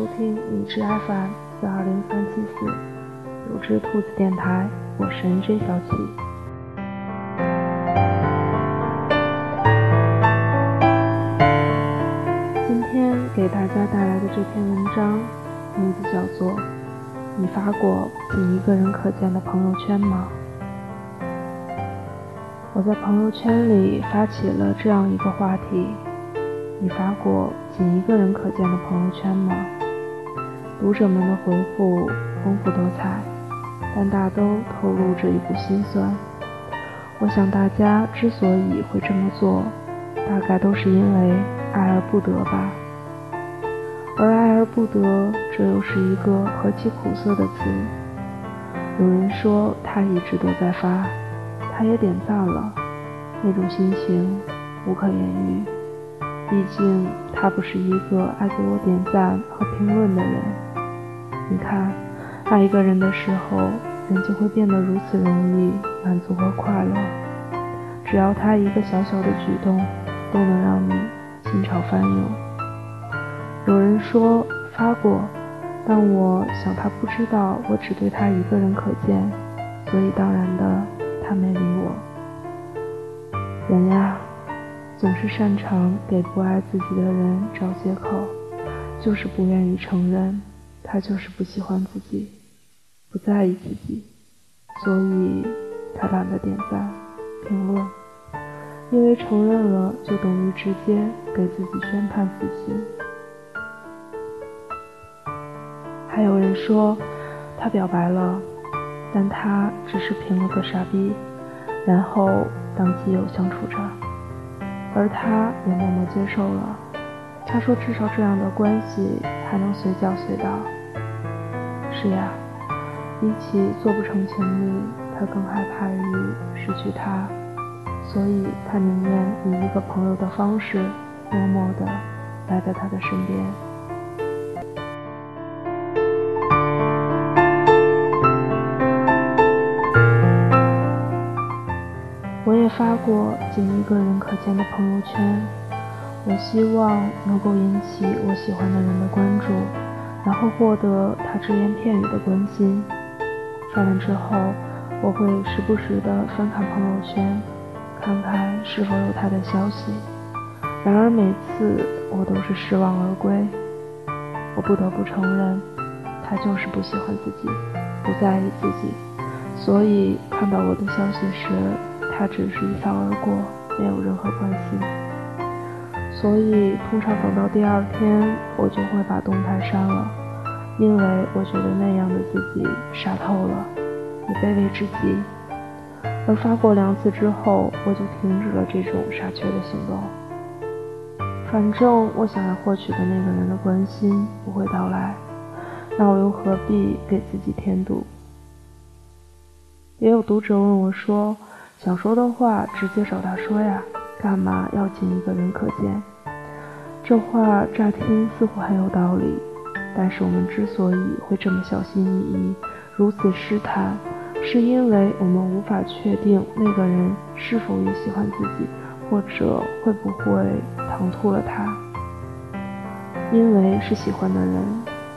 收听理智 FM 四二零三七四有只兔子电台，我是 NJ 小七。今天给大家带来的这篇文章，名字叫做《你发过仅一个人可见的朋友圈吗》。我在朋友圈里发起了这样一个话题。你发过仅一个人可见的朋友圈吗？读者们的回复丰富多彩，但大都透露着一股心酸。我想大家之所以会这么做，大概都是因为爱而不得吧。而爱而不得，这又是一个何其苦涩的词。有人说他一直都在发，他也点赞了，那种心情无可言喻。毕竟他不是一个爱给我点赞和评论的人。你看，爱一个人的时候，人就会变得如此容易满足和快乐。只要他一个小小的举动，都能让你心潮翻涌。有人说发过，但我想他不知道我只对他一个人可见，所以当然的，他没理我。人呀。总是擅长给不爱自己的人找借口，就是不愿意承认他就是不喜欢自己，不在意自己，所以他懒得点赞、评论，因为承认了就等于直接给自己宣判死刑。还有人说他表白了，但他只是评了个傻逼，然后当基友相处着。而他也默默接受了。他说：“至少这样的关系还能随叫随到。”是呀，比起做不成情侣，他更害怕于失去他，所以他宁愿以一个朋友的方式，默默地待在他的身边。我也发过仅一个人可见的朋友圈，我希望能够引起我喜欢的人的关注，然后获得他只言片语的关心。刷完之后，我会时不时的翻看朋友圈，看看是否有他的消息。然而每次我都是失望而归。我不得不承认，他就是不喜欢自己，不在意自己，所以看到我的消息时。他只是一扫而过，没有任何关心，所以通常等到第二天，我就会把动态删了，因为我觉得那样的自己傻透了，也卑微至极。而发过两次之后，我就停止了这种傻缺的行动。反正我想要获取的那个人的关心不会到来，那我又何必给自己添堵？也有读者问我说。想说的话直接找他说呀，干嘛要仅一个人可见？这话乍听似乎很有道理，但是我们之所以会这么小心翼翼，如此试探，是因为我们无法确定那个人是否也喜欢自己，或者会不会唐突了他。因为是喜欢的人，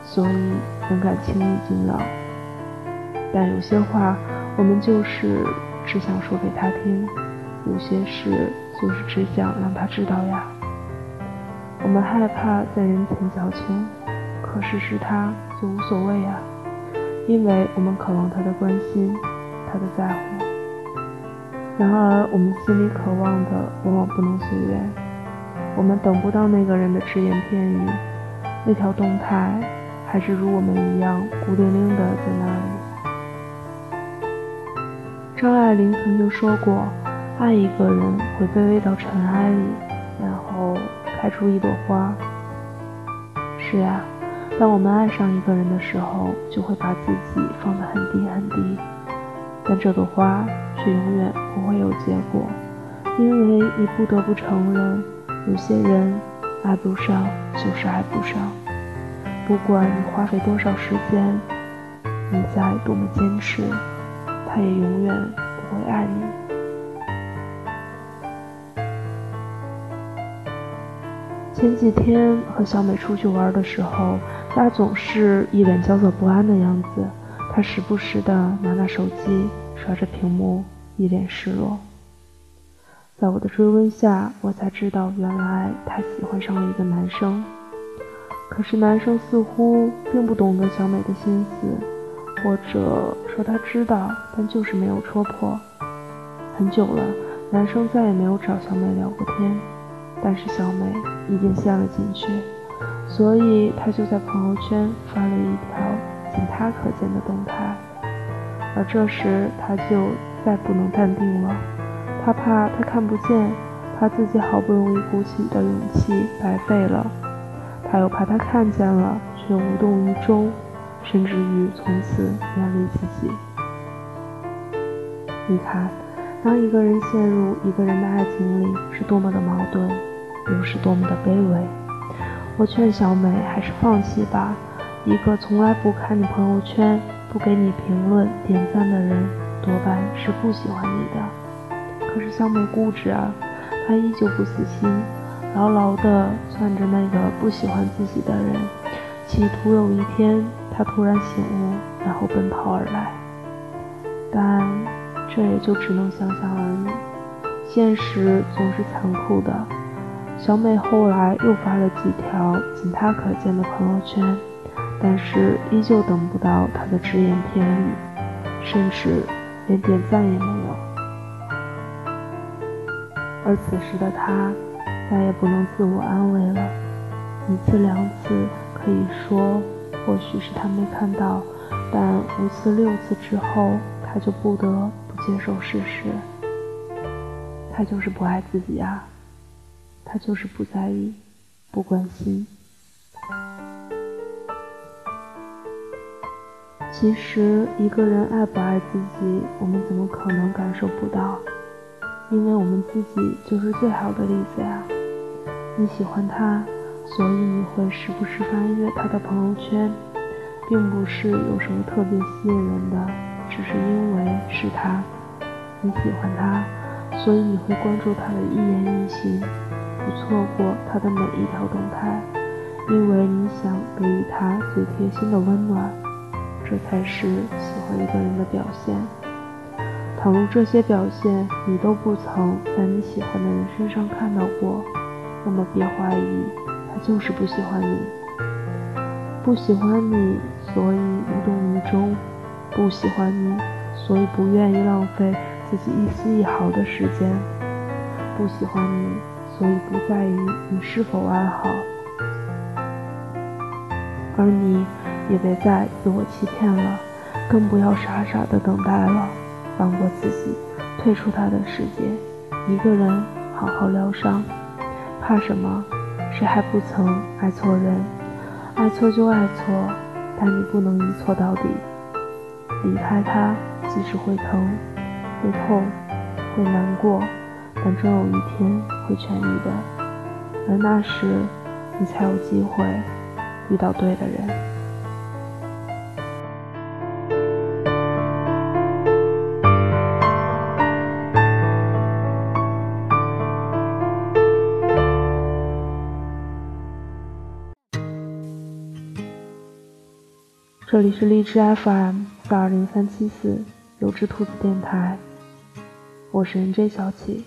所以能敢轻易惊扰。但有些话，我们就是。只想说给他听，有些事就是只想让他知道呀。我们害怕在人前矫情，可事实他就无所谓呀，因为我们渴望他的关心，他的在乎。然而我们心里渴望的往往不能随缘，我们等不到那个人的只言片语，那条动态还是如我们一样孤零零的在那里。张爱玲曾经说过：“爱一个人会卑微到尘埃里，然后开出一朵花。”是呀，当我们爱上一个人的时候，就会把自己放得很低很低，但这朵花却永远不会有结果，因为你不得不承认，有些人爱不上就是爱不上，不管你花费多少时间，你再多么坚持。他也永远不会爱你。前几天和小美出去玩的时候，她总是一脸焦躁不安的样子。她时不时地拿拿手机，刷着屏幕，一脸失落。在我的追问下，我才知道，原来他喜欢上了一个男生。可是男生似乎并不懂得小美的心思，或者说他知道，但就是没有戳破。很久了，男生再也没有找小美聊过天，但是小美已经陷了进去，所以他就在朋友圈发了一条仅他可见的动态。而这时，他就再不能淡定了，他怕他看不见，怕自己好不容易鼓起的勇气白费了。他又怕他看见了却无动于衷，甚至于从此远离自己。你看，当一个人陷入一个人的爱情里，是多么的矛盾，又是多么的卑微。我劝小美还是放弃吧。一个从来不看你朋友圈、不给你评论、点赞的人，多半是不喜欢你的。可是小美固执啊，她依旧不死心。牢牢地攥着那个不喜欢自己的人，企图有一天他突然醒悟，然后奔跑而来。但这也就只能想想而已。现实总是残酷的。小美后来又发了几条仅她可见的朋友圈，但是依旧等不到他的只言片语，甚至连点赞也没有。而此时的她。再也不能自我安慰了，一次两次可以说，或许是他没看到，但五次六次之后，他就不得不接受事实。他就是不爱自己啊，他就是不在意，不关心。其实一个人爱不爱自己，我们怎么可能感受不到？因为我们自己就是最好的例子呀。你喜欢他，所以你会时不时翻阅他的朋友圈，并不是有什么特别吸引人的，只是因为是他。你喜欢他，所以你会关注他的一言一行，不错过他的每一条动态，因为你想给予他最贴心的温暖。这才是喜欢一个人的表现。倘若这些表现你都不曾在你喜欢的人身上看到过，那么别怀疑，他就是不喜欢你，不喜欢你，所以无动于衷；不喜欢你，所以不愿意浪费自己一丝一毫的时间；不喜欢你，所以不在于你是否安好。而你也别再自我欺骗了，更不要傻傻的等待了，放过自己，退出他的世界，一个人好好疗伤。怕什么？谁还不曾爱错人？爱错就爱错，但你不能一错到底。离开他，即使会疼、会痛、会难过，但终有一天会痊愈的。而那时，你才有机会遇到对的人。这里是荔枝 FM 四二零三七四有只兔子电台，我是 NJ 小启，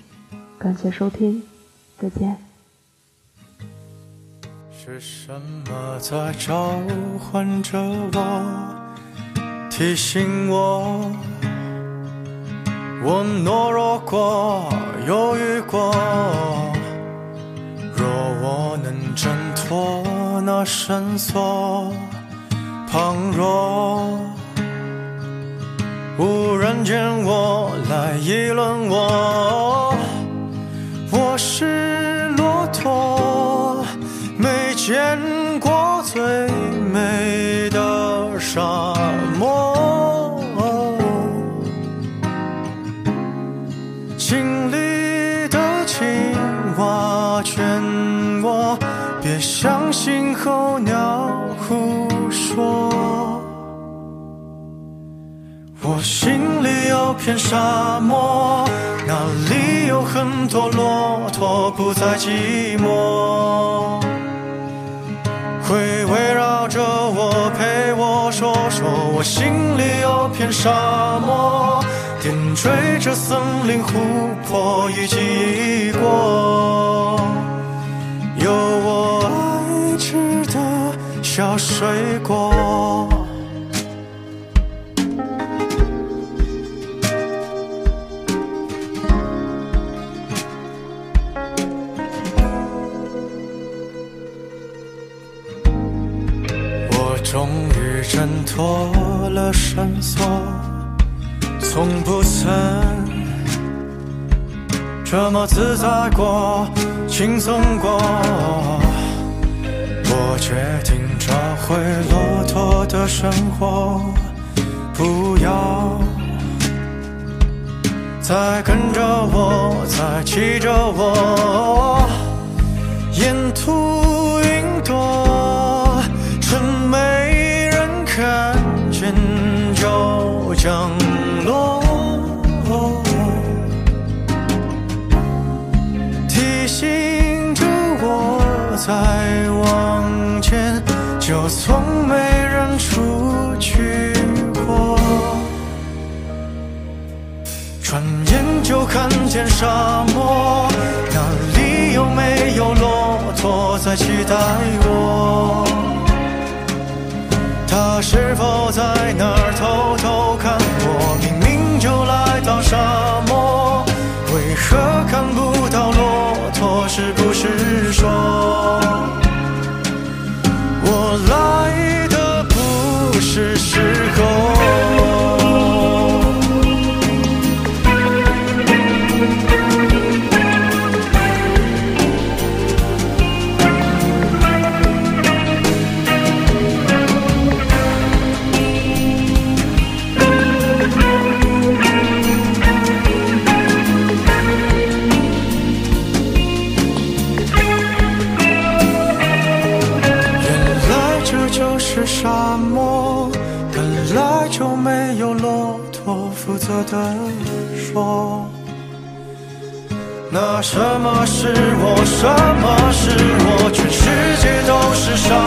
感谢收听，再见。是什么在召唤着我，提醒我，我懦弱过，犹豫过，若我能挣脱那绳索。倘若无人见我来议论，我相信候鸟胡说。我心里有片沙漠，那里有很多骆驼，不再寂寞，会围绕着。我陪我说说。我心里有片沙漠，点缀着森林、湖泊以及异国，小水果。我终于挣脱了绳索，从不曾这么自在过、轻松过。我决定回骆驼的生活，不要再跟着我，再骑着我，沿途云朵，趁没人看见就降落，提醒着我在往，就从没人出去过。转眼就看见沙漠，那里有没有骆驼在期待我？他是否在那儿偷偷看我？明明就来到沙漠，为何什么是我？什么是我？全世界都是伤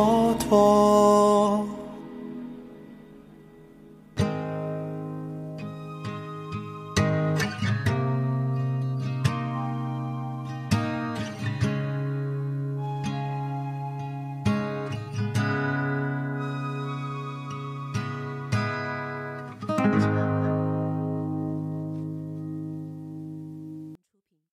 蹉跎。